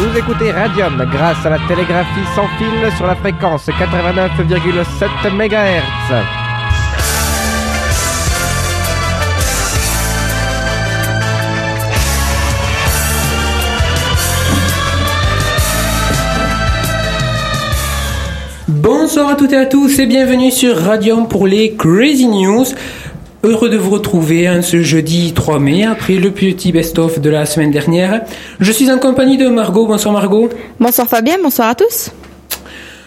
Vous écoutez Radium grâce à la télégraphie sans fil sur la fréquence 89,7 MHz. Bonsoir à toutes et à tous et bienvenue sur Radium pour les Crazy News. Heureux de vous retrouver hein, ce jeudi 3 mai après le petit best-of de la semaine dernière. Je suis en compagnie de Margot. Bonsoir Margot. Bonsoir Fabien, bonsoir à tous.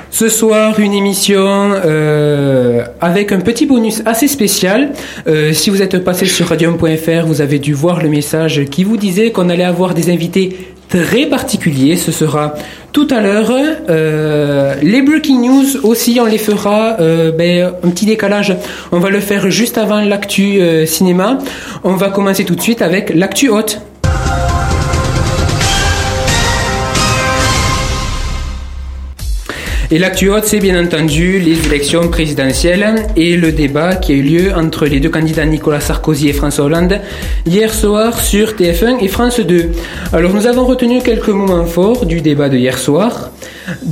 Ce soir, une émission euh, avec un petit bonus assez spécial. Euh, si vous êtes passé sur radium.fr, vous avez dû voir le message qui vous disait qu'on allait avoir des invités très particuliers. Ce sera tout à l'heure. Euh, les breaking news aussi, on les fera euh, ben, un petit décalage. On va le faire juste avant l'actu euh, cinéma. On va commencer tout de suite avec l'actu haute. Et l'actu haute, c'est bien entendu les élections présidentielles et le débat qui a eu lieu entre les deux candidats Nicolas Sarkozy et François Hollande hier soir sur TF1 et France 2. Alors nous avons retenu quelques moments forts du débat de hier soir.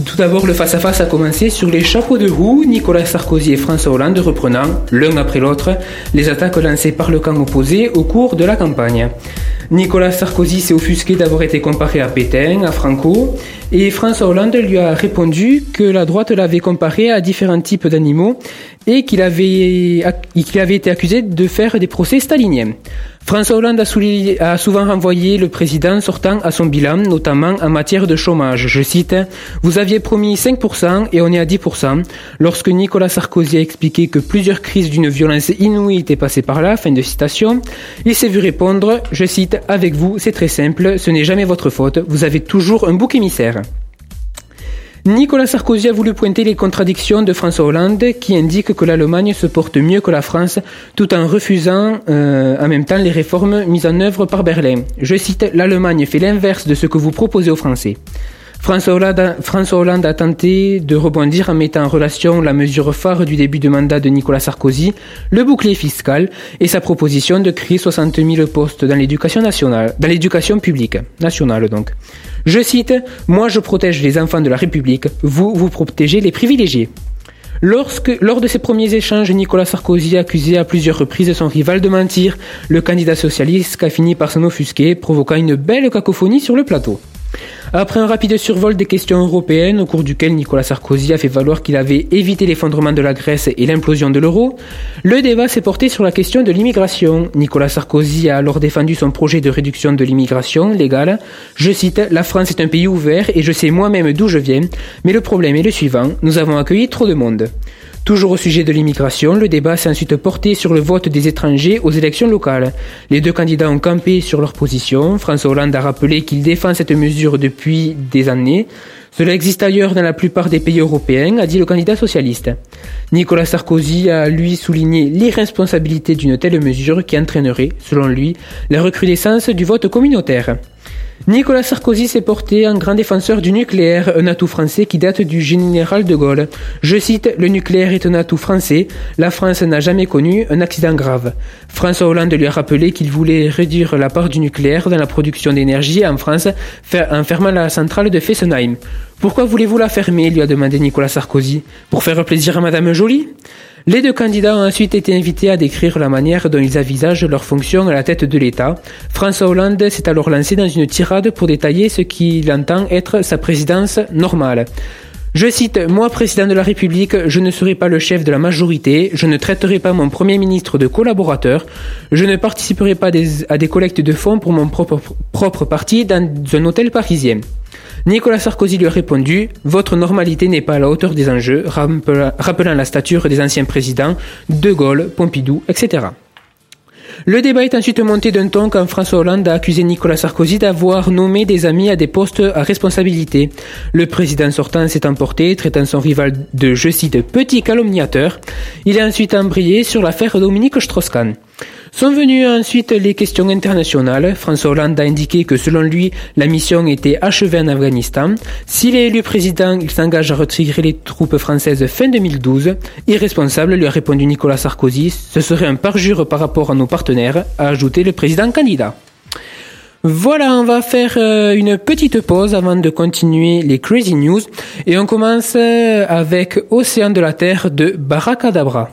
Tout d'abord, le face-à-face a commencé sur les chapeaux de roue, Nicolas Sarkozy et François Hollande reprenant, l'un après l'autre, les attaques lancées par le camp opposé au cours de la campagne. Nicolas Sarkozy s'est offusqué d'avoir été comparé à Pétain, à Franco, et François Hollande lui a répondu que la droite l'avait comparé à différents types d'animaux et qu'il avait, été accusé de faire des procès staliniens. François Hollande a, souvent renvoyé le président sortant à son bilan, notamment en matière de chômage. Je cite, Vous aviez promis 5% et on est à 10%. Lorsque Nicolas Sarkozy a expliqué que plusieurs crises d'une violence inouïe étaient passées par là, fin de citation, il s'est vu répondre, je cite, Avec vous, c'est très simple, ce n'est jamais votre faute, vous avez toujours un bouc émissaire. Nicolas Sarkozy a voulu pointer les contradictions de François Hollande qui indique que l'Allemagne se porte mieux que la France tout en refusant euh, en même temps les réformes mises en œuvre par Berlin. Je cite, l'Allemagne fait l'inverse de ce que vous proposez aux Français. François Hollande, a tenté de rebondir en mettant en relation la mesure phare du début de mandat de Nicolas Sarkozy, le bouclier fiscal, et sa proposition de créer 60 000 postes dans l'éducation nationale, dans l'éducation publique, nationale donc. Je cite, Moi je protège les enfants de la République, vous, vous protégez les privilégiés. Lorsque, lors de ses premiers échanges, Nicolas Sarkozy a accusé à plusieurs reprises son rival de mentir, le candidat socialiste a fini par s'en offusquer, provoquant une belle cacophonie sur le plateau. Après un rapide survol des questions européennes, au cours duquel Nicolas Sarkozy a fait valoir qu'il avait évité l'effondrement de la Grèce et l'implosion de l'euro, le débat s'est porté sur la question de l'immigration. Nicolas Sarkozy a alors défendu son projet de réduction de l'immigration légale. Je cite, La France est un pays ouvert et je sais moi-même d'où je viens, mais le problème est le suivant, nous avons accueilli trop de monde. Toujours au sujet de l'immigration, le débat s'est ensuite porté sur le vote des étrangers aux élections locales. Les deux candidats ont campé sur leur position. François Hollande a rappelé qu'il défend cette mesure depuis des années. Cela existe ailleurs dans la plupart des pays européens, a dit le candidat socialiste. Nicolas Sarkozy a lui souligné l'irresponsabilité d'une telle mesure qui entraînerait, selon lui, la recrudescence du vote communautaire. Nicolas Sarkozy s'est porté un grand défenseur du nucléaire, un atout français qui date du général de Gaulle. Je cite, le nucléaire est un atout français, la France n'a jamais connu un accident grave. François Hollande lui a rappelé qu'il voulait réduire la part du nucléaire dans la production d'énergie en France en fermant la centrale de Fessenheim. Pourquoi voulez-vous la fermer? lui a demandé Nicolas Sarkozy. Pour faire plaisir à Madame Joly? Les deux candidats ont ensuite été invités à décrire la manière dont ils envisagent leur fonction à la tête de l'État. François Hollande s'est alors lancé dans une tirade pour détailler ce qu'il entend être sa présidence normale. Je cite, Moi, président de la République, je ne serai pas le chef de la majorité, je ne traiterai pas mon Premier ministre de collaborateur, je ne participerai pas à des collectes de fonds pour mon propre, parti dans un hôtel parisien. Nicolas Sarkozy lui a répondu Votre normalité n'est pas à la hauteur des enjeux, rappelant la stature des anciens présidents, De Gaulle, Pompidou, etc. Le débat est ensuite monté d'un ton quand François Hollande a accusé Nicolas Sarkozy d'avoir nommé des amis à des postes à responsabilité. Le président sortant s'est emporté, traitant son rival de, je cite, petit calomniateur. Il a ensuite embrayé sur l'affaire Dominique Strauss-Kahn. Sont venues ensuite les questions internationales. François Hollande a indiqué que selon lui, la mission était achevée en Afghanistan. S'il est élu président, il s'engage à retirer les troupes françaises fin 2012. Irresponsable, lui a répondu Nicolas Sarkozy, ce serait un parjure par rapport à nos partenaires, a ajouté le président candidat. Voilà, on va faire euh, une petite pause avant de continuer les Crazy News. Et on commence euh, avec Océan de la Terre de Baracadabra.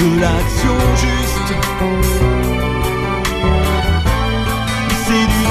de l'action juste. C'est du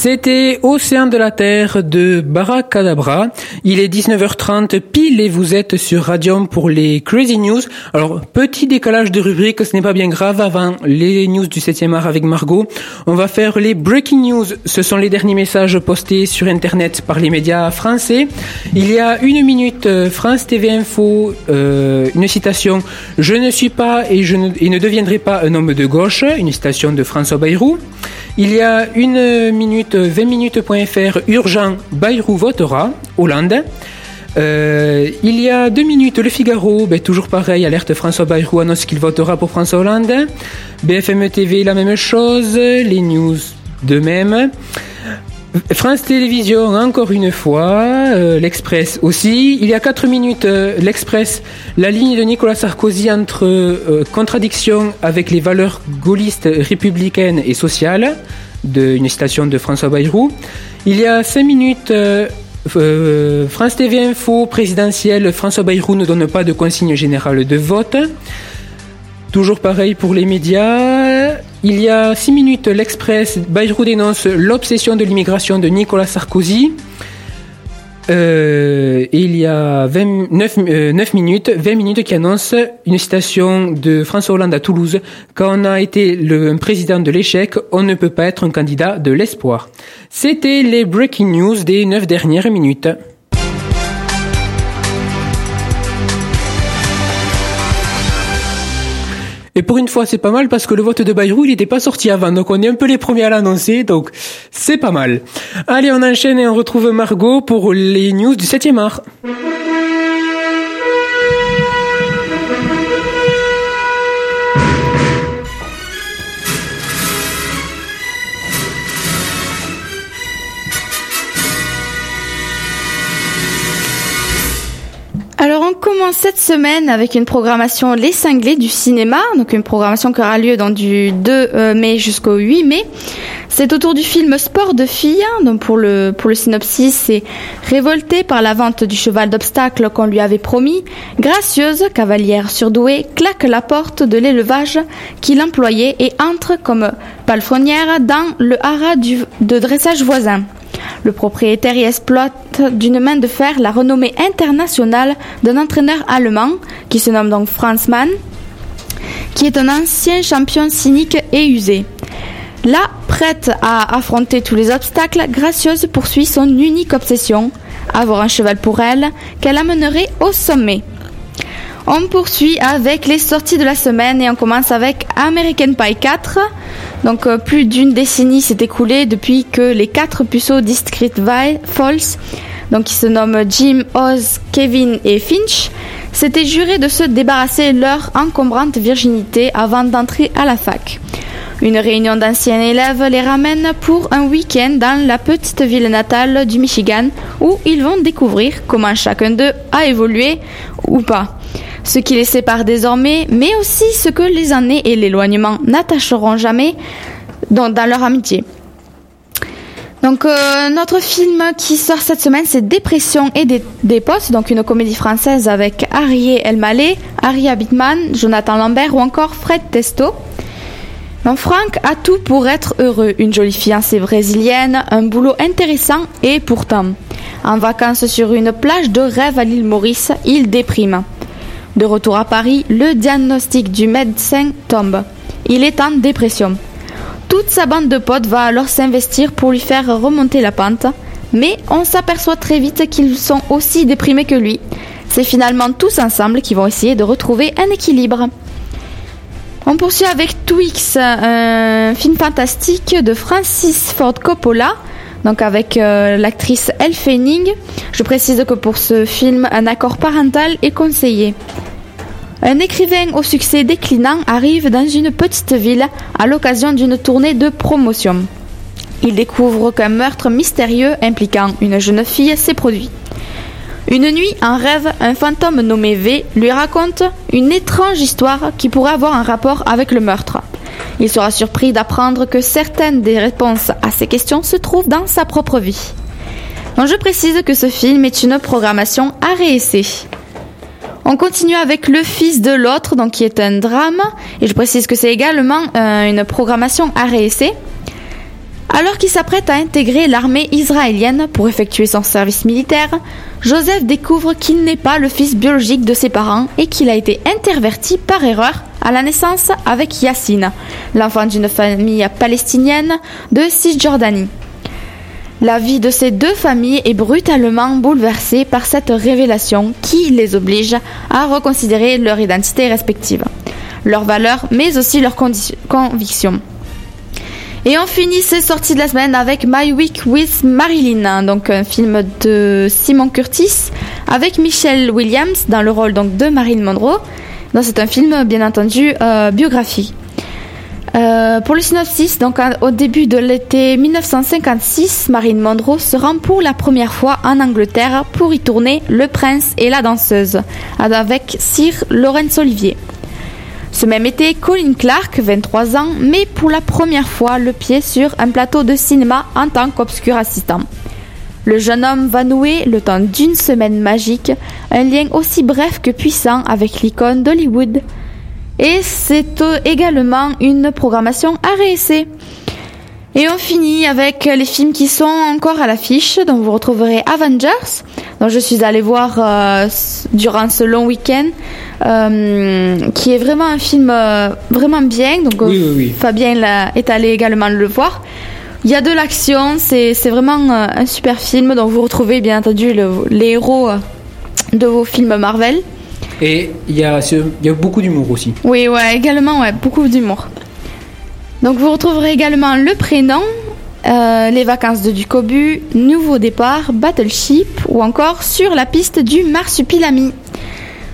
C'était Océan de la Terre de Barakadabra. Il est 19h30 pile et vous êtes sur Radium pour les Crazy News. Alors, petit décalage de rubrique, ce n'est pas bien grave. Avant les news du 7e art avec Margot, on va faire les Breaking News. Ce sont les derniers messages postés sur Internet par les médias français. Il y a une minute, euh, France TV Info, euh, une citation. Je ne suis pas et je et ne deviendrai pas un homme de gauche. Une citation de François Bayrou. Il y a une minute, 20 minutes.fr, urgent, Bayrou votera, Hollande. Euh, il y a deux minutes, Le Figaro, ben, toujours pareil, alerte François Bayrou annonce qu'il votera pour François Hollande. BFM TV, la même chose, les news de même. France Télévisions, encore une fois, euh, l'Express aussi. Il y a 4 minutes, euh, l'Express, la ligne de Nicolas Sarkozy entre euh, contradiction avec les valeurs gaullistes, républicaines et sociales, d'une citation de François Bayrou. Il y a 5 minutes, France TV Info, présidentielle, François Bayrou ne donne pas de consigne générale de vote. Toujours pareil pour les médias. Il y a 6 minutes, l'Express, Bayrou dénonce l'obsession de l'immigration de Nicolas Sarkozy. Euh, il y a 29 9, minutes, 20 minutes qui annonce une citation de François Hollande à Toulouse. Quand on a été le président de l'échec, on ne peut pas être un candidat de l'espoir. C'était les breaking news des 9 dernières minutes. Et pour une fois, c'est pas mal parce que le vote de Bayrou, il n'était pas sorti avant. Donc on est un peu les premiers à l'annoncer. Donc c'est pas mal. Allez, on enchaîne et on retrouve Margot pour les news du 7e art. Commence cette semaine avec une programmation Les Cinglés du cinéma, donc une programmation qui aura lieu dans du 2 euh, mai jusqu'au 8 mai. C'est autour du film Sport de filles, donc pour le, synopsis, c'est révoltée par la vente du cheval d'obstacle qu'on lui avait promis, gracieuse, cavalière surdouée, claque la porte de l'élevage qu'il employait et entre comme palefrenière dans le haras de dressage voisin. Le propriétaire y exploite d'une main de fer la renommée internationale d'un entraîneur allemand qui se nomme donc Franz Mann, qui est un ancien champion cynique et usé. Là, prête à affronter tous les obstacles, Gracieuse poursuit son unique obsession, avoir un cheval pour elle, qu'elle amènerait au sommet. On poursuit avec les sorties de la semaine et on commence avec American Pie 4. Donc euh, plus d'une décennie s'est écoulée depuis que les quatre puceaux Discreet Falls, donc qui se nomment Jim, Oz, Kevin et Finch, s'étaient jurés de se débarrasser leur encombrante virginité avant d'entrer à la fac. Une réunion d'anciens élèves les ramène pour un week-end dans la petite ville natale du Michigan où ils vont découvrir comment chacun d'eux a évolué ou pas ce qui les sépare désormais, mais aussi ce que les années et l'éloignement n'attacheront jamais dans, leur amitié. Donc euh, notre film qui sort cette semaine c'est Dépression et des, postes, donc une comédie française avec Arié Elmaleh, Harry Abitman, Jonathan Lambert ou encore Fred Testo. Donc Franck a tout pour être heureux, une jolie fiancée brésilienne, un boulot intéressant et pourtant, en vacances sur une plage de rêve à l'île Maurice, il déprime. De retour à Paris, le diagnostic du médecin tombe. Il est en dépression. Toute sa bande de potes va alors s'investir pour lui faire remonter la pente, mais on s'aperçoit très vite qu'ils sont aussi déprimés que lui. C'est finalement tous ensemble qui vont essayer de retrouver un équilibre. On poursuit avec Twix, un film fantastique de Francis Ford Coppola, donc avec euh, l'actrice Elle Fanning. Je précise que pour ce film, un accord parental est conseillé. Un écrivain au succès déclinant arrive dans une petite ville à l'occasion d'une tournée de promotion. Il découvre qu'un meurtre mystérieux impliquant une jeune fille s'est produit. Une nuit, en rêve, un fantôme nommé V lui raconte une étrange histoire qui pourrait avoir un rapport avec le meurtre. Il sera surpris d'apprendre que certaines des réponses à ces questions se trouvent dans sa propre vie. je précise que ce film est une programmation à réessayer. On continue avec Le Fils de l'autre, donc qui est un drame, et je précise que c'est également euh, une programmation à réessayer. Alors qu'il s'apprête à intégrer l'armée israélienne pour effectuer son service militaire, Joseph découvre qu'il n'est pas le fils biologique de ses parents et qu'il a été interverti par erreur à la naissance avec Yassine, l'enfant d'une famille palestinienne de Cisjordanie. La vie de ces deux familles est brutalement bouleversée par cette révélation qui les oblige à reconsidérer leur identité respective, leurs valeurs, mais aussi leurs convictions. Et on finit ces sorties de la semaine avec My Week with Marilyn, donc un film de Simon Curtis avec Michelle Williams dans le rôle donc de Marilyn Monroe. C'est un film bien entendu euh, biographie. Euh, pour le synopsis, donc au début de l'été 1956, Marilyn Monroe se rend pour la première fois en Angleterre pour y tourner Le Prince et la danseuse avec Sir Laurence Olivier. Ce même été, Colin Clark, 23 ans, met pour la première fois le pied sur un plateau de cinéma en tant qu'obscur assistant. Le jeune homme va nouer, le temps d'une semaine magique, un lien aussi bref que puissant avec l'icône d'Hollywood. Et c'est également une programmation à réessayer. Et on finit avec les films qui sont encore à l'affiche. Donc vous retrouverez Avengers, dont je suis allée voir euh, durant ce long week-end, euh, qui est vraiment un film euh, vraiment bien. Donc Fabien est allé également le voir. Il y a de l'action, c'est vraiment un super film. Donc vous retrouvez bien entendu les héros de vos films Marvel. Et il y a, y a beaucoup d'humour aussi. Oui, ouais, également, ouais, beaucoup d'humour. Donc vous retrouverez également le prénom, euh, les vacances de Ducobu, Nouveau départ, Battleship ou encore sur la piste du Marsupilami.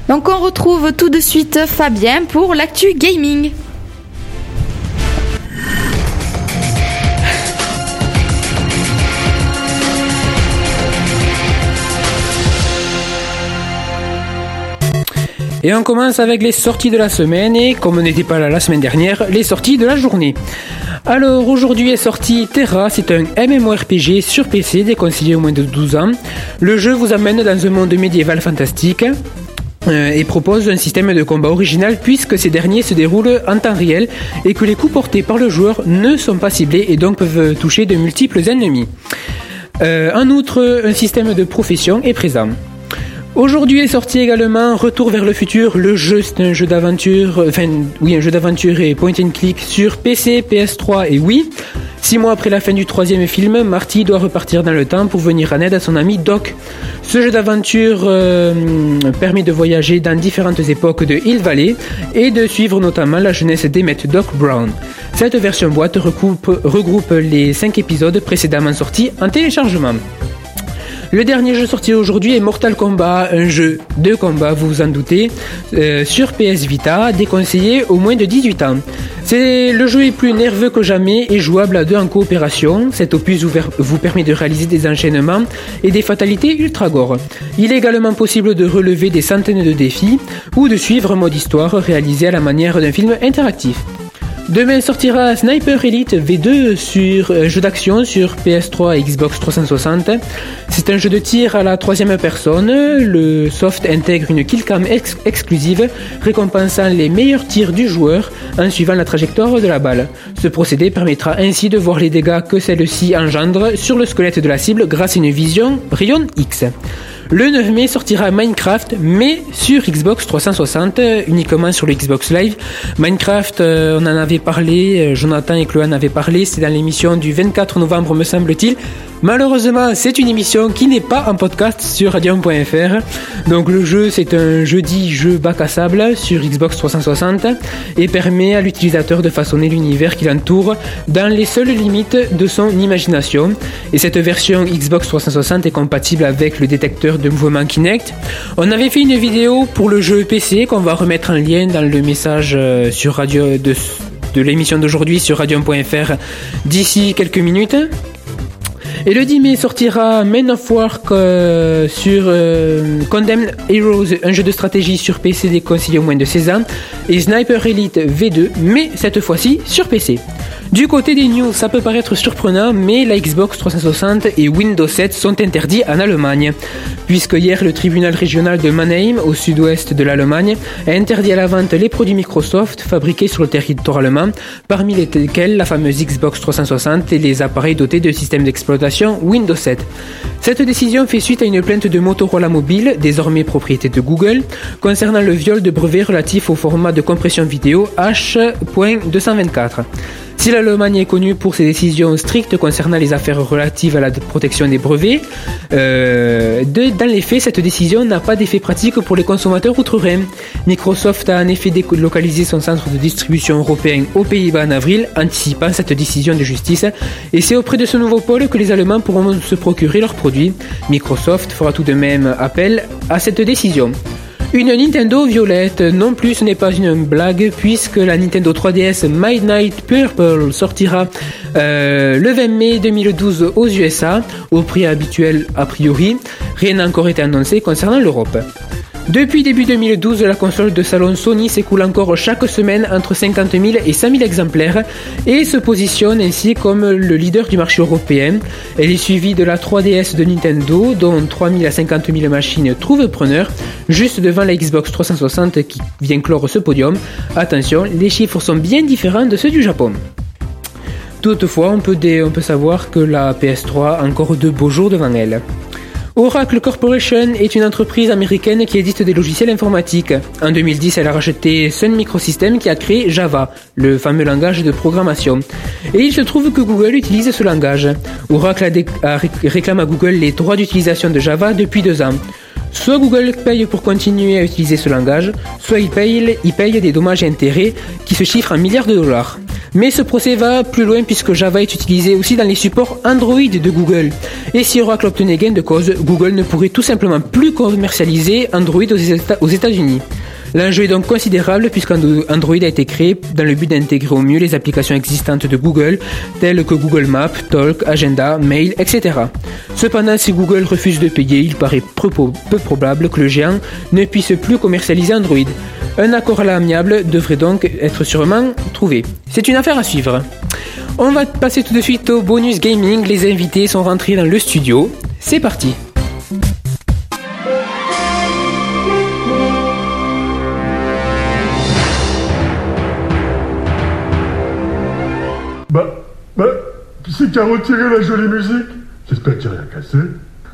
Donc on retrouve tout de suite Fabien pour l'actu gaming. Et on commence avec les sorties de la semaine et comme on n'était pas là la semaine dernière, les sorties de la journée. Alors aujourd'hui est sorti Terra, c'est un MMORPG sur PC déconseillé au moins de 12 ans. Le jeu vous amène dans un monde médiéval fantastique euh, et propose un système de combat original puisque ces derniers se déroulent en temps réel et que les coups portés par le joueur ne sont pas ciblés et donc peuvent toucher de multiples ennemis. Euh, en outre, un système de profession est présent. Aujourd'hui est sorti également Retour vers le futur. Le jeu, c'est un jeu d'aventure, euh, un jeu d'aventure et point and click sur PC, PS3 et Wii. Six mois après la fin du troisième film, Marty doit repartir dans le temps pour venir en aide à son ami Doc. Ce jeu d'aventure euh, permet de voyager dans différentes époques de Hill Valley et de suivre notamment la jeunesse d'Emmett Doc Brown. Cette version boîte regroupe les cinq épisodes précédemment sortis en téléchargement. Le dernier jeu sorti aujourd'hui est Mortal Kombat, un jeu de combat, vous vous en doutez, euh, sur PS Vita, déconseillé au moins de 18 ans. C'est le jeu est plus nerveux que jamais et jouable à deux en coopération. Cet opus vous permet de réaliser des enchaînements et des fatalités ultra gore. Il est également possible de relever des centaines de défis ou de suivre un mode histoire réalisé à la manière d'un film interactif. Demain sortira Sniper Elite V2 sur euh, jeu d'action sur PS3 et Xbox 360. C'est un jeu de tir à la troisième personne. Le soft intègre une killcam exclusive récompensant les meilleurs tirs du joueur en suivant la trajectoire de la balle. Ce procédé permettra ainsi de voir les dégâts que celle-ci engendre sur le squelette de la cible grâce à une vision rayon X. Le 9 mai sortira Minecraft, mais sur Xbox 360, uniquement sur le Xbox Live. Minecraft, euh, on en avait parlé, euh, Jonathan et Chloé en avaient parlé, c'est dans l'émission du 24 novembre me semble-t-il. Malheureusement, c'est une émission qui n'est pas en podcast sur radium.fr. Donc le jeu, c'est un jeudi jeu bac à sable sur Xbox 360 et permet à l'utilisateur de façonner l'univers qui l'entoure dans les seules limites de son imagination. Et cette version Xbox 360 est compatible avec le détecteur de mouvement Kinect. On avait fait une vidéo pour le jeu PC qu'on va remettre en lien dans le message euh, sur radio de, de l'émission d'aujourd'hui sur radium.fr d'ici quelques minutes. Et le 10 mai sortira Men of War euh, sur euh, Condemned Heroes, un jeu de stratégie sur PC déconseillé au moins de 16 ans, et Sniper Elite V2, mais cette fois-ci sur PC. Du côté des news, ça peut paraître surprenant, mais la Xbox 360 et Windows 7 sont interdits en Allemagne, puisque hier le tribunal régional de Mannheim, au sud-ouest de l'Allemagne, a interdit à la vente les produits Microsoft fabriqués sur le territoire allemand, parmi lesquels la fameuse Xbox 360 et les appareils dotés de systèmes d'exploitation Windows 7. Cette décision fait suite à une plainte de Motorola Mobile, désormais propriété de Google, concernant le viol de brevets relatifs au format de compression vidéo H.224. Si l'Allemagne est connue pour ses décisions strictes concernant les affaires relatives à la protection des brevets, euh, dans les faits, cette décision n'a pas d'effet pratique pour les consommateurs outre-Rhin. Microsoft a en effet délocalisé son centre de distribution européen aux Pays-Bas en avril, anticipant cette décision de justice, et c'est auprès de ce nouveau pôle que les Allemands pourront se procurer leurs produits. Microsoft fera tout de même appel à cette décision. Une Nintendo violette, non plus ce n'est pas une blague puisque la Nintendo 3DS Midnight Purple sortira euh, le 20 mai 2012 aux USA au prix habituel a priori. Rien n'a encore été annoncé concernant l'Europe. Depuis début 2012, la console de salon Sony s'écoule encore chaque semaine entre 50 000 et 100 000 exemplaires et se positionne ainsi comme le leader du marché européen. Elle est suivie de la 3DS de Nintendo, dont 3 000 à 50 000 machines trouvent preneur, juste devant la Xbox 360 qui vient clore ce podium. Attention, les chiffres sont bien différents de ceux du Japon. Toutefois, on peut, on peut savoir que la PS3 a encore de beaux jours devant elle. Oracle Corporation est une entreprise américaine qui édite des logiciels informatiques. En 2010, elle a racheté Sun Microsystems qui a créé Java, le fameux langage de programmation. Et il se trouve que Google utilise ce langage. Oracle réclame à Google les droits d'utilisation de Java depuis deux ans. Soit Google paye pour continuer à utiliser ce langage, soit il paye, il paye des dommages et intérêts qui se chiffrent en milliards de dollars. Mais ce procès va plus loin puisque Java est utilisé aussi dans les supports Android de Google. Et si Oracle obtenait gain de cause, Google ne pourrait tout simplement plus commercialiser Android aux États-Unis. L'enjeu est donc considérable puisqu'Android a été créé dans le but d'intégrer au mieux les applications existantes de Google, telles que Google Maps, Talk, Agenda, Mail, etc. Cependant, si Google refuse de payer, il paraît peu probable que le géant ne puisse plus commercialiser Android. Un accord à l'amiable devrait donc être sûrement trouvé. C'est une affaire à suivre. On va passer tout de suite au bonus gaming. Les invités sont rentrés dans le studio. C'est parti. A retiré la jolie musique J'espère n'y a rien cassé.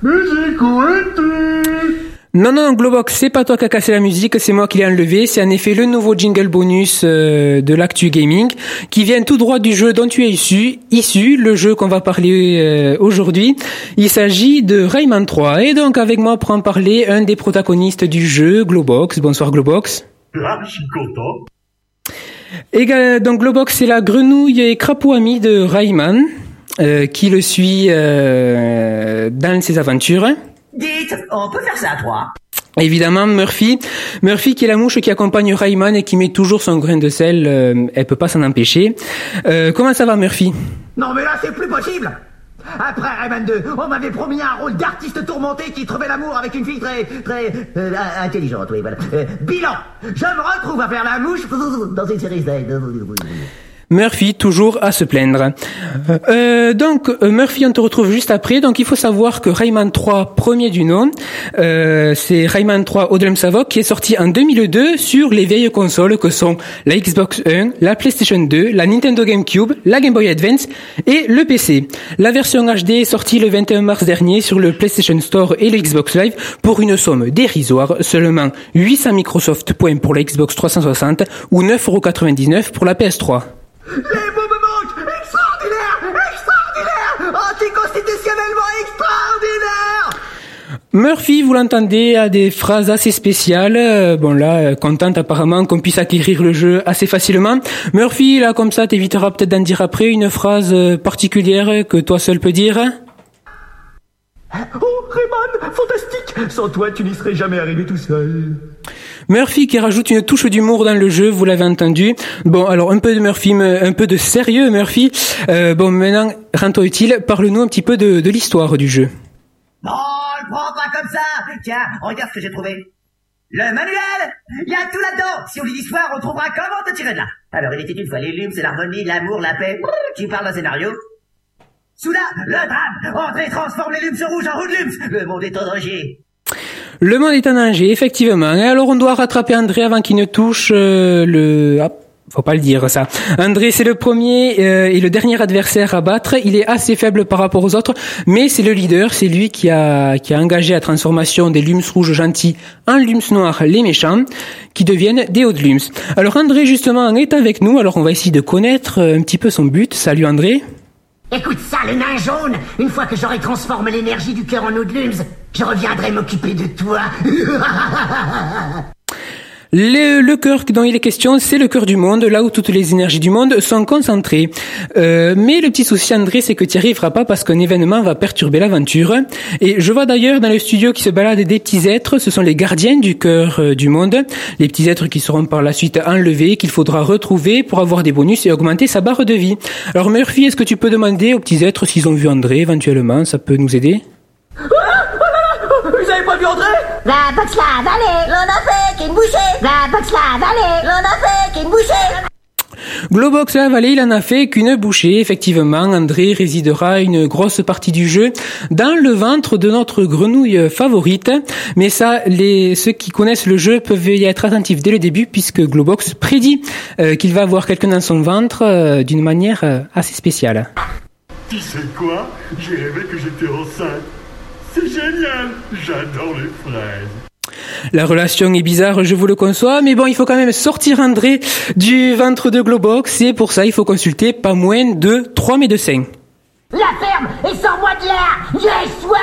Musique, où es-tu non, non, Globox, c'est pas toi qui as cassé la musique, c'est moi qui l'ai enlevé. C'est en effet le nouveau jingle bonus euh, de l'actu gaming qui vient tout droit du jeu dont tu es issu, issu le jeu qu'on va parler euh, aujourd'hui. Il s'agit de Rayman 3. Et donc avec moi pour en parler, un des protagonistes du jeu, Globox. Bonsoir Globox. Ah, je suis content. Et donc Globox, c'est la grenouille et crapaud ami de Rayman euh, qui le suit dans ses aventures. Dites, on peut faire ça à trois. Évidemment, Murphy, Murphy qui est la mouche qui accompagne Rayman et qui met toujours son grain de sel, euh, elle peut pas s'en empêcher. Euh, comment ça va, Murphy? Non, mais là, c'est plus possible. Après Rayman 2, on m'avait promis un rôle d'artiste tourmenté qui trouvait l'amour avec une fille très, très euh, intelligente. Oui, voilà. bilan, je me retrouve à faire la mouche dans une série Murphy toujours à se plaindre. Euh, donc euh, Murphy, on te retrouve juste après. Donc il faut savoir que Rayman 3, premier du nom, euh, c'est Rayman 3 Odlum Savok qui est sorti en 2002 sur les vieilles consoles que sont la Xbox One, la PlayStation 2, la Nintendo GameCube, la Game Boy Advance et le PC. La version HD est sortie le 21 mars dernier sur le PlayStation Store et le Xbox Live pour une somme dérisoire, seulement 800 Microsoft points pour la Xbox 360 ou 9,99€ pour la PS3. Les Murphy, vous l'entendez, a des phrases assez spéciales. Euh, bon là, euh, contente apparemment qu'on puisse acquérir le jeu assez facilement. Murphy, là comme ça, t'éviteras peut-être d'en dire après une phrase euh, particulière que toi seul peux dire. Oh, Rayman, fantastique Sans toi, tu n'y serais jamais arrivé tout seul. Murphy qui rajoute une touche d'humour dans le jeu, vous l'avez entendu. Bon, alors un peu de Murphy, un peu de sérieux Murphy. Euh, bon, maintenant, rends-toi utile, parle-nous un petit peu de, de l'histoire du jeu. Non, le prends pas comme ça Tiens, regarde ce que j'ai trouvé. Le manuel Il y a tout là-dedans Si on lit l'histoire, on trouvera comment te tirer de là. Alors, il était une fois les lumes, c'est l'harmonie, l'amour, la paix. Tu parles d'un scénario Soudain, le drame André transforme les lumes rouges en rouge lumes Le monde est en danger le monde est en danger, effectivement. Et alors on doit rattraper André avant qu'il ne touche euh, le... Hop, faut pas le dire ça. André c'est le premier euh, et le dernier adversaire à battre. Il est assez faible par rapport aux autres, mais c'est le leader, c'est lui qui a qui a engagé la transformation des lums rouges gentils en lums noirs les méchants, qui deviennent des hauts lums. Alors André justement est avec nous. Alors on va essayer de connaître euh, un petit peu son but. Salut André. Écoute ça, le nain jaune. Une fois que j'aurai transformé l'énergie du cœur en eau de lums, je reviendrai m'occuper de toi Le, le cœur dont il est question, c'est le cœur du monde, là où toutes les énergies du monde sont concentrées. Euh, mais le petit souci, André, c'est que tu n'y arriveras pas parce qu'un événement va perturber l'aventure. Et je vois d'ailleurs dans le studio qui se baladent des petits êtres, ce sont les gardiens du cœur euh, du monde, les petits êtres qui seront par la suite enlevés, qu'il faudra retrouver pour avoir des bonus et augmenter sa barre de vie. Alors Murphy, est-ce que tu peux demander aux petits êtres s'ils ont vu André éventuellement Ça peut nous aider? Vous avez pas vu André La avalée L'on a fait qu'une bouchée La box là, avalée L'on a fait qu'une bouchée Globox la vallée, il en a fait qu'une bouchée. Effectivement, André résidera une grosse partie du jeu dans le ventre de notre grenouille favorite. Mais ça, les, ceux qui connaissent le jeu peuvent y être attentifs dès le début puisque Globox prédit euh, qu'il va avoir quelqu'un dans son ventre euh, d'une manière euh, assez spéciale. Tu sais quoi? J'ai rêvé que j'étais enceinte. C'est génial J'adore les fraises. La relation est bizarre, je vous le conçois, mais bon, il faut quand même sortir André du ventre de Globox et pour ça, il faut consulter pas moins de trois médecins. La ferme Et sors-moi de là J'ai soif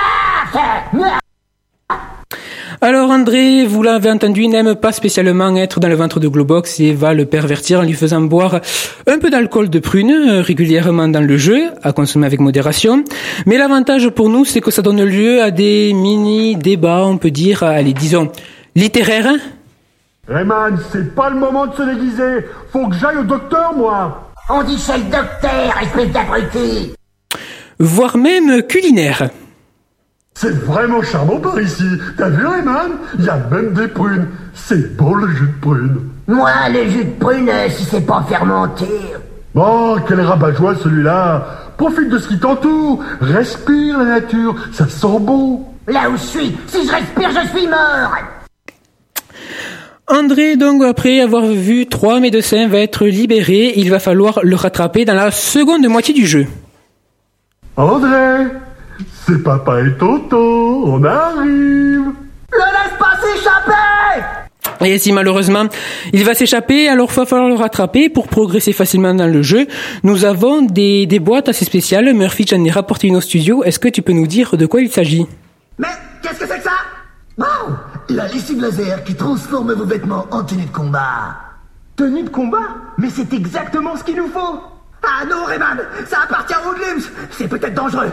Alors André, vous l'avez entendu, il n'aime pas spécialement être dans le ventre de Globox et va le pervertir en lui faisant boire un peu d'alcool de prune euh, régulièrement dans le jeu, à consommer avec modération. Mais l'avantage pour nous, c'est que ça donne lieu à des mini-débats, on peut dire, allez, disons, littéraires. Rayman, c'est pas le moment de se déguiser. Faut que j'aille au docteur, moi. On dit chez le docteur, espèce d'abruti voire même culinaires. C'est vraiment charmant par ici. T'as vu, Rayman Il y a même des prunes. C'est beau le jus de prunes. Moi, le jus de prune, euh, si c'est pas fermenté... Oh, quel rabat-joie celui-là Profite de ce qui t'entoure. Respire la nature. Ça sent bon. Là où je suis, si je respire, je suis mort André, donc, après avoir vu trois médecins, va être libéré. Il va falloir le rattraper dans la seconde moitié du jeu. André C'est papa et Toto. On arrive. Le laisse pas s'échapper Et si malheureusement il va s'échapper, alors il va falloir le rattraper pour progresser facilement dans le jeu. Nous avons des, des boîtes assez spéciales. Murphy, j'en ai rapporté une au studio. Est-ce que tu peux nous dire de quoi il s'agit? Mais qu'est-ce que c'est que ça? Oh La lessive laser qui transforme vos vêtements en tenue de combat. Tenue de combat? Mais c'est exactement ce qu'il nous faut Ah non, Rayman Ça appartient aux Glims C'est peut-être dangereux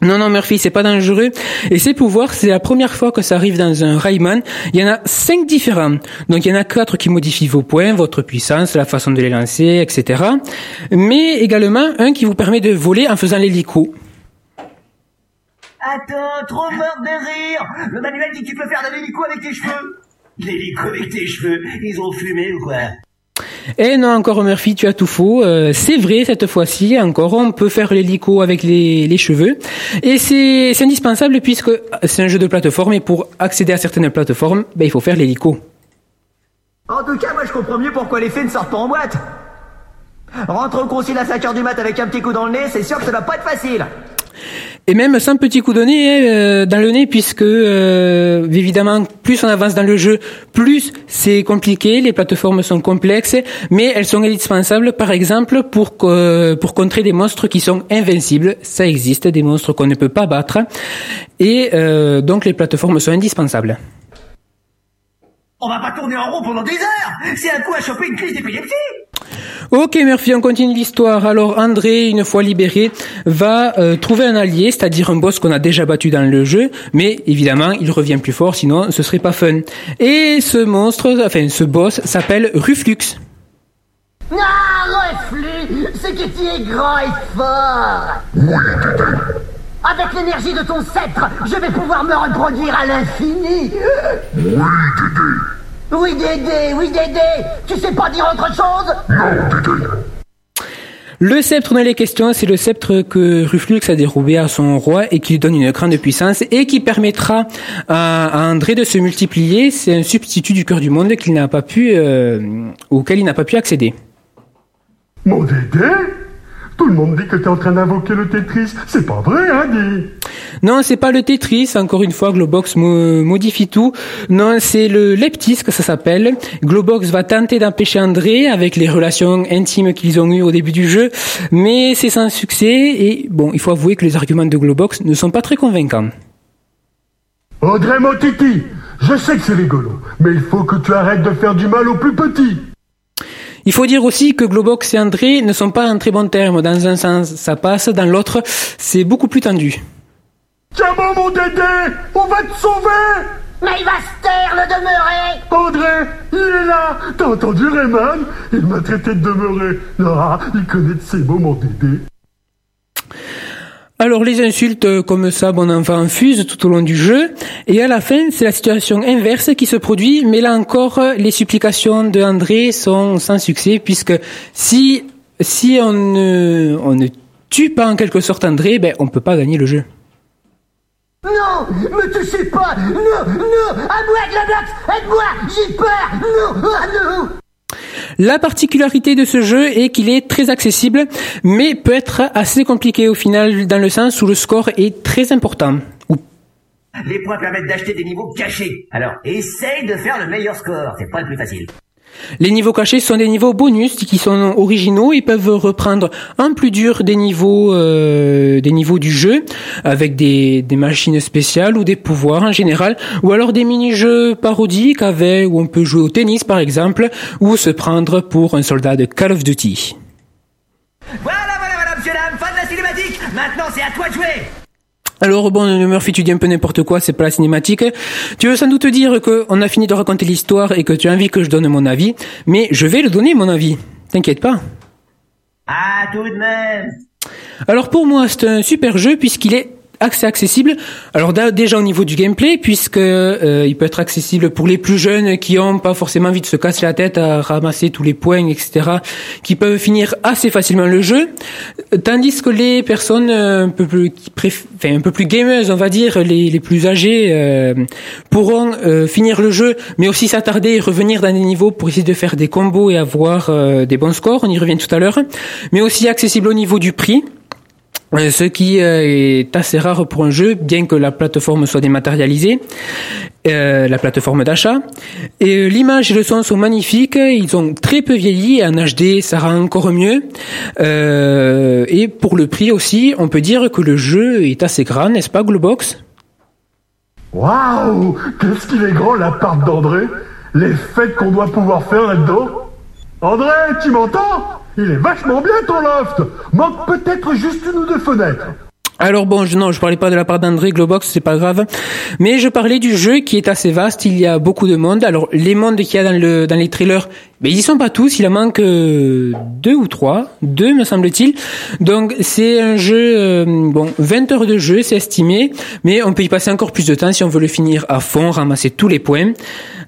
Non, non, Murphy, c'est pas dangereux. Et ces pouvoirs, c'est la première fois que ça arrive dans un Rayman. Il y en a cinq différents. Donc il y en a quatre qui modifient vos points, votre puissance, la façon de les lancer, etc. Mais également un qui vous permet de voler en faisant l'hélico. Attends, trop mort de rire Le manuel dit que tu peux faire de l'hélico avec tes cheveux L'hélico avec tes cheveux Ils ont fumé ou quoi? Et non, encore Murphy, tu as tout faux. Euh, c'est vrai, cette fois-ci, encore, on peut faire l'hélico avec les, les cheveux. Et c'est c'est indispensable puisque c'est un jeu de plateforme et pour accéder à certaines plateformes, ben, il faut faire l'hélico. En tout cas, moi je comprends mieux pourquoi les fées ne sortent pas en boîte Rentre au concile à 5h du mat avec un petit coup dans le nez, c'est sûr que ça va pas être facile Et même sans petit coup de nez euh, dans le nez, puisque euh, évidemment, plus on avance dans le jeu, plus c'est compliqué. Les plateformes sont complexes, mais elles sont indispensables, par exemple, pour que- pour contrer des monstres qui sont invincibles. Ça existe, des monstres qu'on ne peut pas battre, et euh, donc les plateformes sont indispensables. On va pas tourner en rond pendant des heures C'est un coup à choper une crise d'épilepsie Ok Murphy, on continue l'histoire. Alors André, une fois libéré, va euh, trouver un allié, c'est-à-dire un boss qu'on a déjà battu dans le jeu, mais évidemment il revient plus fort, sinon ce serait pas fun. Et ce monstre, enfin ce boss s'appelle Ruflux. Ah, reflux C'est que tu es grand et fort Avec l'énergie de ton sceptre, je vais pouvoir me reproduire à l'infini Oui, Oui, Dédé Tu sais pas dire autre chose Le sceptre dans les questions, c'est le sceptre que Ruflux a dérobé à son roi et qui lui donne une grande puissance et qui permettra à, à André de se multiplier. C'est un substitut du cœur du monde qu'il n'a pas pu, euh, auquel il n'a pas pu accéder. Mon Dédé? Tout le monde dit que t'es en train d'invoquer le Tetris. C'est pas vrai, hein, dis Non, c'est pas le Tetris, encore une fois, Globox mo- modifie tout. Non, c'est le Leptis que ça s'appelle. Globox va tenter d'empêcher André avec les relations intimes qu'ils ont eues au début du jeu, mais c'est sans succès et bon, il faut avouer que les arguments de Globox ne sont pas très convaincants. Audrey Motiti Je sais que c'est rigolo, mais il faut que tu arrêtes de faire du mal aux plus petits Il faut dire aussi que Globox et André ne sont pas en très bons termes. Dans un sens, ça passe, dans l'autre, c'est beaucoup plus tendu. Tiens bon, mon Dédé On va te sauver Mais il va se taire, le demeuré André, il est là T'as entendu Rayman? Il m'a traité de demeurer. Ah, il connaît de ses mots, mon Dédé. Alors les insultes euh, comme ça, bon enfant, fusent tout au long du jeu, et à la fin, c'est la situation inverse qui se produit, mais là encore, les supplications de André sont sans succès, puisque si, si on ne, on ne tue pas en quelque sorte André, ben on peut pas gagner le jeu. Non Me touchez pas. Non Non. À moi, Globox Aide-moi J'ai peur. Non. Ah non La particularité de ce jeu est qu'il est très accessible, mais peut être assez compliqué au final, dans le sens où le score est très important. Les points permettent d'acheter des niveaux cachés. Alors, essaye de faire le meilleur score. C'est pas le plus facile. Les niveaux cachés sont des niveaux bonus qui sont originaux et peuvent reprendre en plus dur des niveaux euh, des niveaux du jeu avec des, des machines spéciales ou des pouvoirs en général ou alors des mini-jeux parodiques avec où on peut jouer au tennis par exemple ou se prendre pour un soldat de Call of Duty. Voilà, voilà, voilà, monsieur, dame, fin de la cinématique Maintenant, c'est à toi de jouer Alors bon, Murphy, tu dis un peu n'importe quoi, c'est pas la cinématique. Tu veux sans doute dire que on a fini de raconter l'histoire et que tu as envie que je donne mon avis, mais je vais le donner mon avis. T'inquiète pas. Ah, tout de même Alors pour moi, c'est un super jeu puisqu'il est accessible. Alors déjà au niveau du gameplay, puisque euh, il peut être accessible pour les plus jeunes qui ont pas forcément envie de se casser la tête à ramasser tous les points, etc., qui peuvent finir assez facilement le jeu, tandis que les personnes euh, un peu plus qui gameuses, on va dire, les, plus âgées, euh, pourront euh, finir le jeu, mais aussi s'attarder et revenir dans des niveaux pour essayer de faire des combos et avoir des bons scores. On y revient tout à l'heure, mais aussi accessible au niveau du prix. Euh, Ce qui euh, est assez rare pour un jeu, bien que la plateforme soit dématérialisée, euh, la plateforme d'achat. Et euh, l'image et le son sont magnifiques, ils ont très peu vieilli, en HD ça rend encore mieux. Euh, et pour le prix aussi, on peut dire que le jeu est assez grand, n'est-ce pas Globox? Waouh! Qu'est-ce qu'il est grand l'appart d'André! Les fêtes qu'on doit pouvoir faire là-dedans! André, tu m'entends? Il est vachement bien ton loft Manque peut-être juste une ou deux fenêtres. Alors bon, je, non, je parlais pas de la part d'André Globox, c'est pas grave, mais je parlais du jeu qui est assez vaste. Il y a beaucoup de monde. Alors les mondes qu'il y a dans le dans les trailers, mais ils y sont pas tous. Il en manque euh, deux ou trois, deux me semble-t-il. Donc c'est un jeu, euh, bon, 20 heures de jeu, c'est estimé, mais on peut y passer encore plus de temps si on veut le finir à fond, ramasser tous les points.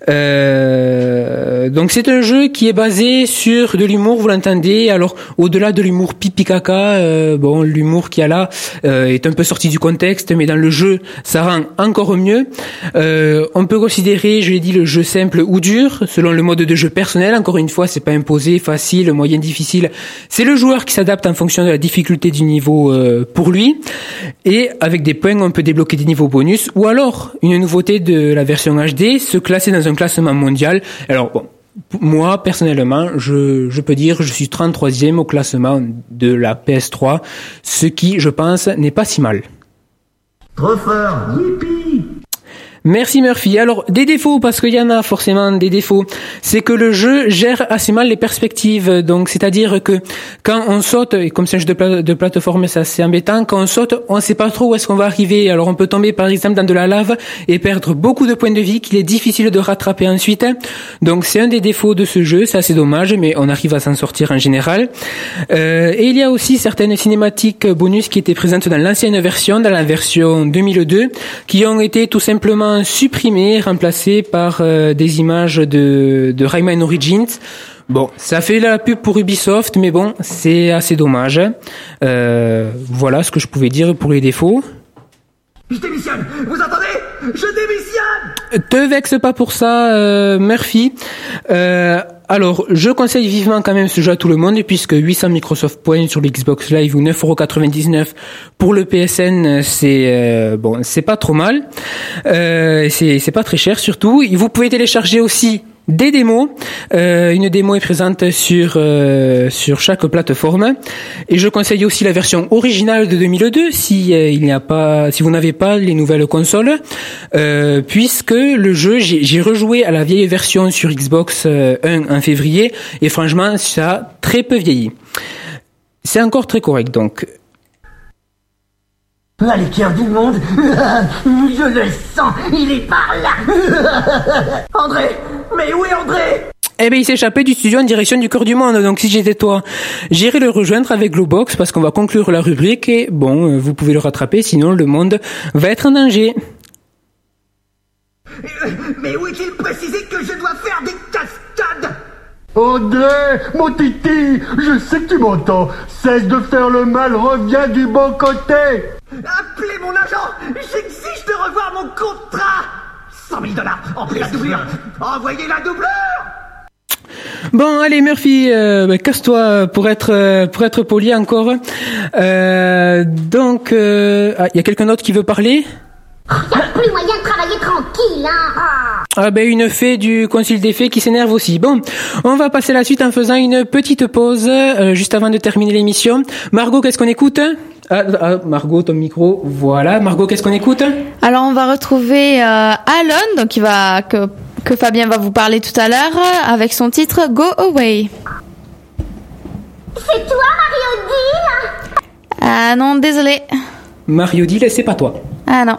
Euh, donc c'est un jeu qui est basé sur de l'humour, vous l'entendez. Alors au-delà de l'humour pipi caca, euh, bon l'humour qu'il y a là est un peu sorti du contexte, mais dans le jeu ça rend encore mieux. On peut considérer, je l'ai dit, le jeu simple ou dur selon le mode de jeu personnel. Encore une fois, c'est pas imposé, facile, moyen, difficile. C'est le joueur qui s'adapte en fonction de la difficulté du niveau euh, pour lui. Et avec des points, on peut débloquer des niveaux bonus ou alors une nouveauté de la version HD, se classer dans un classement mondial. Alors moi personnellement, je, peux dire je suis 33e au classement de la PS3, ce qui, je pense, n'est pas si mal. Trop fort Merci Murphy. Alors des défauts parce qu'il y en a forcément des défauts. C'est que le jeu gère assez mal les perspectives. Donc c'est-à-dire que quand on saute et comme c'est un jeu de, pla- de plateforme, c'est assez embêtant. Quand on saute, on ne sait pas trop où est-ce qu'on va arriver. Alors on peut tomber par exemple dans de la lave et perdre beaucoup de points de vie qu'il est difficile de rattraper ensuite. Donc c'est un des défauts de ce jeu. C'est assez dommage, mais on arrive à s'en sortir en général. Euh, et il y a aussi certaines cinématiques bonus qui étaient présentes dans l'ancienne version, dans la version 2002, qui ont été tout simplement supprimées, remplacées par euh, des images de, de Rayman Origins. Bon, ça fait la pub pour Ubisoft, mais bon, c'est assez dommage. Euh, voilà ce que je pouvais dire pour les défauts. Je démissionne Vous entendez? Je démissionne Te vexe pas pour ça, euh, Murphy. Euh, alors, je conseille vivement quand même ce jeu à tout le monde, puisque 800 Microsoft Points sur l'Xbox Live ou 9,99€ pour le PSN, c'est euh, bon, c'est pas trop mal. Euh, c'est pas très cher surtout. Vous pouvez télécharger aussi des démos. Euh, une démo est présente sur euh, sur chaque plateforme. Et je conseille aussi la version originale de 2002 si euh, il n'y a pas, si vous n'avez pas les nouvelles consoles, puisque le jeu, j'ai rejoué à la vieille version sur Xbox euh, 1 en février et franchement, ça a très peu vieilli. C'est encore très correct donc. Ah, les cœurs du monde Je le sens, il est par là André Mais où est André? Eh ben, il s'est échappé du studio en direction du cœur du monde. Donc, si j'étais toi, j'irais le rejoindre avec Glowbox parce qu'on va conclure la rubrique et bon, euh, vous pouvez le rattraper, sinon le monde va être en danger. Mais où est-il précisé que je dois faire des cascades André, mon titi, je sais que tu m'entends. Cesse de faire le mal, reviens du bon côté. Appelez mon agent J'exige de revoir mon contrat. 100 000 dollars en plus. La doublure Envoyez la doublure Bon, allez Murphy, euh, bah, casse-toi pour être euh, pour être poli encore. Euh, donc, euh, ah, il y a quelqu'un d'autre qui veut parler? Y a plus moyen de travailler tranquille, hein Ah. Ben une fée du concile des fées qui s'énerve aussi. Bon, on va passer la suite en faisant une petite pause euh, juste avant de terminer l'émission. Margot, qu'est-ce qu'on écoute? Ah, ah, Margot, ton micro. Voilà, Margot, qu'est-ce qu'on écoute? Alors on va retrouver euh, Alon, donc il va que que Fabien va vous parler tout à l'heure avec son titre Go Away. C'est toi, Mario Deal Ah non, désolé. Mario dit, c'est pas toi. Ah non.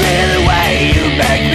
Feel the way you make me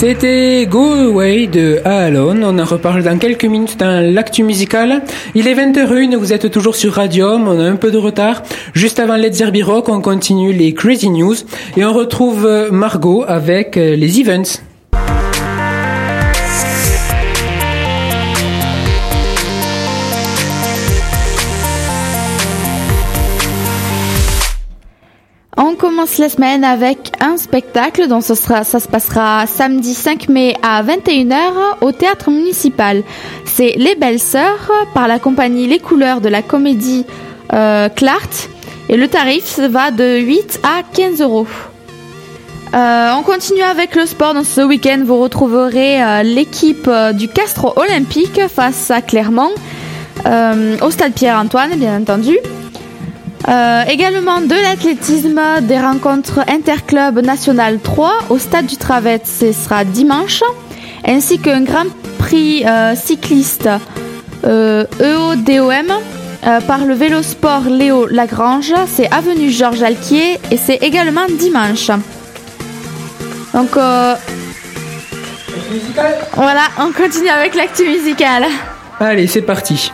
C'était Go Away de Alone. On en reparle dans quelques minutes dans l'actu musical. Il est 20h01, vous êtes toujours sur Radium, on a un peu de retard. Juste avant Let's Zerby Rock, on continue les Crazy News et on retrouve euh, Margot avec euh, les events. Commence la semaine avec un spectacle dont ce sera, ça se passera samedi 5 mai à 21h au théâtre municipal. C'est Les Belles Sœurs par la compagnie Les Couleurs de la comédie euh, Clart et le tarif va de 8 à 15 euros. Euh, on continue avec le sport. Dans ce week-end, vous retrouverez euh, l'équipe du Castro Olympique face à Clermont au stade Pierre-Antoine, bien entendu. Euh, également de l'athlétisme, des rencontres interclub national 3 au stade du Travette, ce sera dimanche, ainsi qu'un grand prix euh, cycliste euh, EODOM euh, par le vélosport Léo Lagrange, c'est avenue Georges Alquier et c'est également dimanche. Donc voilà, on continue avec l'actu musicale. Allez, c'est parti.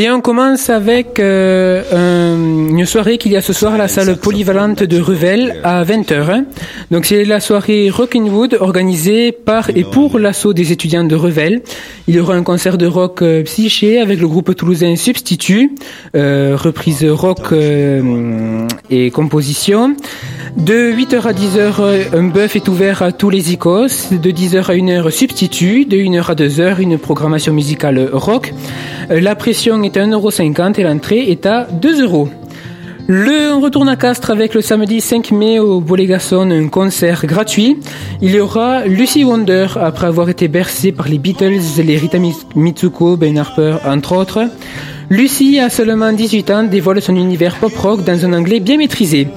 Et on commence avec euh, un- une soirée qu'il y a ce soir à la salle polyvalente de Revel à 20h. Donc c'est la soirée Rockinwood organisée par et pour l'assaut des étudiants de Revel. Il y aura un concert de rock euh, psyché avec le groupe toulousain Substitut, euh, reprise rock euh, et composition. De 8h à 10h, euh, un bœuf est ouvert à tous les icos. De 10h à 1h, substitut. De 1h à 2h, une programmation musicale rock. La pression est à 1,50€ et l'entrée est à 2 euros. Le, on retourne à Castres avec le samedi 5 mai au Bolégason, un concert gratuit. Il y aura Lucy Wonder, après avoir été bercée par les Beatles, les Rita Mi- Mitsuko, Ben Harper, entre autres. Lucy, à seulement 18 ans, dévoile son univers pop-rock dans un anglais bien maîtrisé.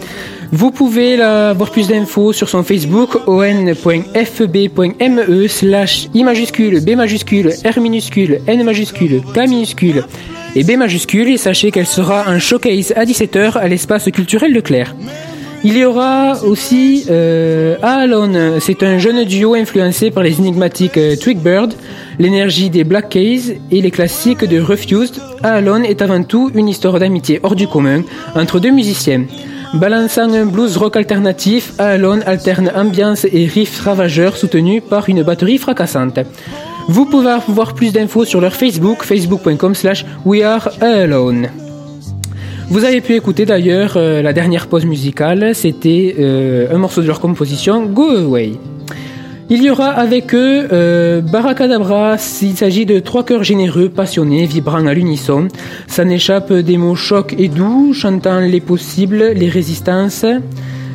Vous pouvez la- avoir plus d'infos sur son Facebook on.fb.me slash i majuscule, b majuscule, r minuscule, n majuscule, k minuscule et b majuscule et sachez qu'elle sera un showcase à 17h à l'espace culturel Leclerc. Il y aura aussi euh, Alone, c'est un jeune duo influencé par les énigmatiques euh, Twigbird, l'énergie des Black Keys et les classiques de Refused. Alone est avant tout une histoire d'amitié hors du commun entre deux musiciens. Balançant un blues rock alternatif, Alone alterne ambiance et riffs ravageurs soutenus par une batterie fracassante. Vous pouvez avoir plus d'infos sur leur Facebook, facebook.com slash we are alone. Vous avez pu écouter d'ailleurs euh, la dernière pause musicale, c'était euh, un morceau de leur composition, Go Away. Il y aura avec eux euh, Baracadabra, il s'agit de trois cœurs généreux, passionnés, vibrant à l'unisson. Ça n'échappe des mots chocs et doux, chantant les possibles, les résistances,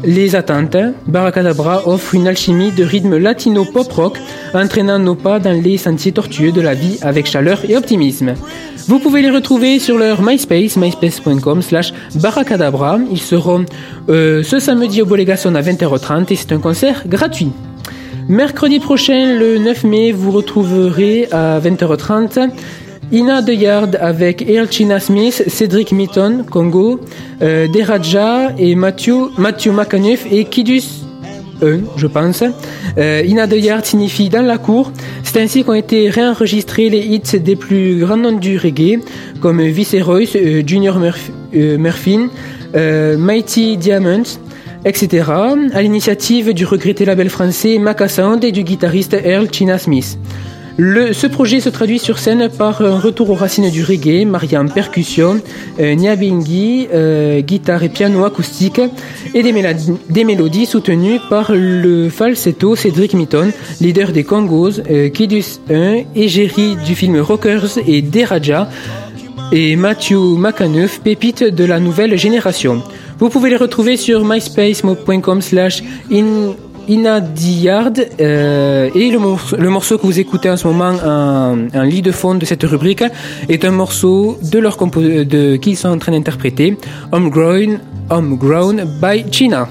les attentes. Baracadabra offre une alchimie de rythme latino-pop-rock, entraînant nos pas dans les sentiers tortueux de la vie avec chaleur et optimisme. Vous pouvez les retrouver sur leur MySpace, myspace.com slash baracadabra. Ils seront euh, ce samedi au Bolégason à 20h30 et c'est un concert gratuit. Mercredi prochain, le 9 mai, vous retrouverez à 20h30 Ina De Yard avec Earl China Smith, Cédric Mitton, Congo, euh, Deraja et Matthew, Matthew McAnuff et Kidus E, je pense. Euh, Ina De Yard signifie dans la cour. C'est ainsi qu'ont été réenregistrés les hits des plus grands noms du reggae, comme Viceroy, euh, Junior Murph, euh, euh, Mighty Diamonds, etc., à l'initiative du regretté label français Maca Sound et du guitariste Earl China Smith. Ce projet se traduit sur scène par un retour aux racines du reggae, mariant percussion, euh, nyabingi, euh, guitare et piano acoustique, et des, mélodies, soutenues par le falsetto Cédric Mitton, leader des Congos, euh, Kidus 1, égérie du film Rockers et Deraja, et Matthew McAnuff, pépite de la nouvelle génération. Vous pouvez les retrouver sur myspace.com slash in Inadiard euh, et le morceau, le morceau que vous écoutez en ce moment en, en lit de fond de cette rubrique est un morceau de leur de qu'ils sont en train d'interpréter Homegrown, Homegrown by China.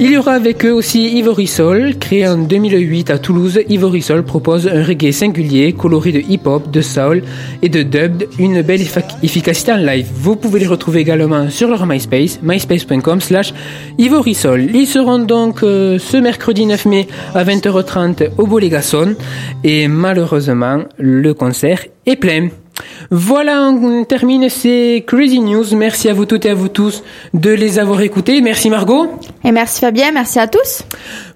Il y aura avec eux aussi Ivory Soul, créé en 2008 à Toulouse. Ivory Soul propose un reggae singulier, coloré de hip-hop, de soul et de dub, une belle efficacité en live. Vous pouvez les retrouver également sur leur MySpace, myspace.com slash Ivory Soul. Ils seront donc euh, ce mercredi 9 mai à 20h30 au Bolégason et malheureusement le concert est plein. Voilà, on termine ces Crazy News. Merci à vous toutes et à vous tous de les avoir écoutés. Merci Margot. Et merci Fabien, merci à tous.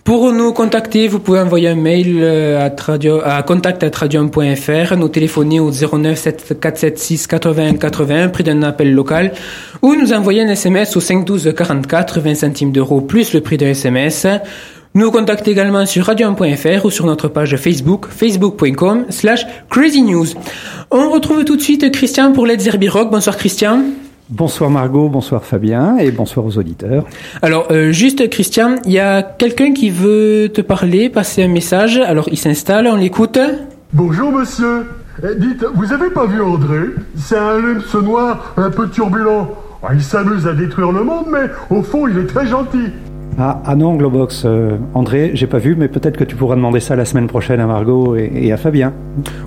Pour nous contacter, vous pouvez envoyer un mail à, radio, à contact.radium.fr, nous téléphoner au 09 476 80 80, prix d'un appel local, ou nous envoyer un SMS au 512 44, 20 centimes d'euros plus le prix d'un SMS. Nous contacter également sur radium.fr ou sur notre page Facebook, facebook.com slash crazy news. On retrouve tout de suite Christian pour Let's Zerbi Rock. Bonsoir Christian. Bonsoir Margot, bonsoir Fabien et bonsoir aux auditeurs. Alors euh, juste Christian, il y a quelqu'un qui veut te parler, passer un message. Alors il s'installe, on l'écoute. Bonjour monsieur. Eh, dites, vous avez pas vu André? C'est un lumps noir un peu turbulent. Ah, il s'amuse à détruire le monde, mais au fond, il est très gentil. Ah, ah non, Globox, euh, André, j'ai pas vu, mais peut-être que tu pourras demander ça la semaine prochaine à Margot et, et à Fabien.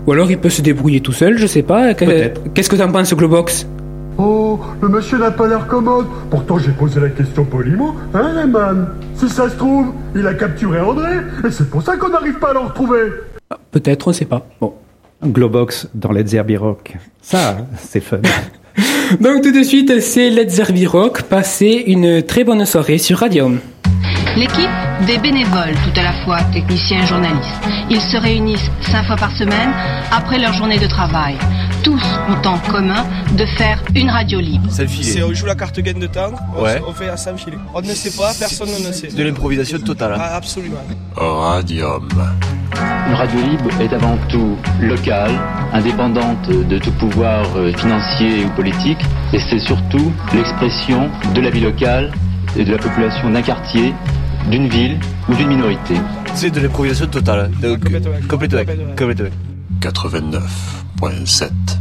Ou alors il peut se débrouiller tout seul, je sais pas. Peut-être. Qu'est-ce que t'en penses, Globox? Oh, le monsieur n'a pas l'air commode. Pourtant, j'ai posé la question poliment. Hein, Rayman Si ça se trouve, il a capturé André, et c'est pour ça qu'on n'arrive pas à le retrouver. Peut-être, on sait pas. Bon. Globox dans Let's Zerbi Rock. Ça, c'est fun. Donc tout de suite, c'est Let's Zerbi Rock. Passez une très bonne soirée sur Radium. L'équipe des bénévoles, tout à la fois techniciens et journalistes. Ils se réunissent cinq fois par semaine après leur journée de travail. Tous ont en commun de faire une radio libre. C'est le filet. C'est on joue la carte gaine de temps, on, Ouais. on fait à sans filet. On ne sait pas, personne ne sait. De l'improvisation totale. hein. Ah, absolument. Radium. Une radio libre est avant tout locale, indépendante de tout pouvoir euh, financier ou politique, et c'est surtout l'expression de la vie locale et de la population d'un quartier, d'une ville ou d'une minorité. C'est de l'improvisation totale. Donc, complètement. complètement. Complètement. complètement. 89.7.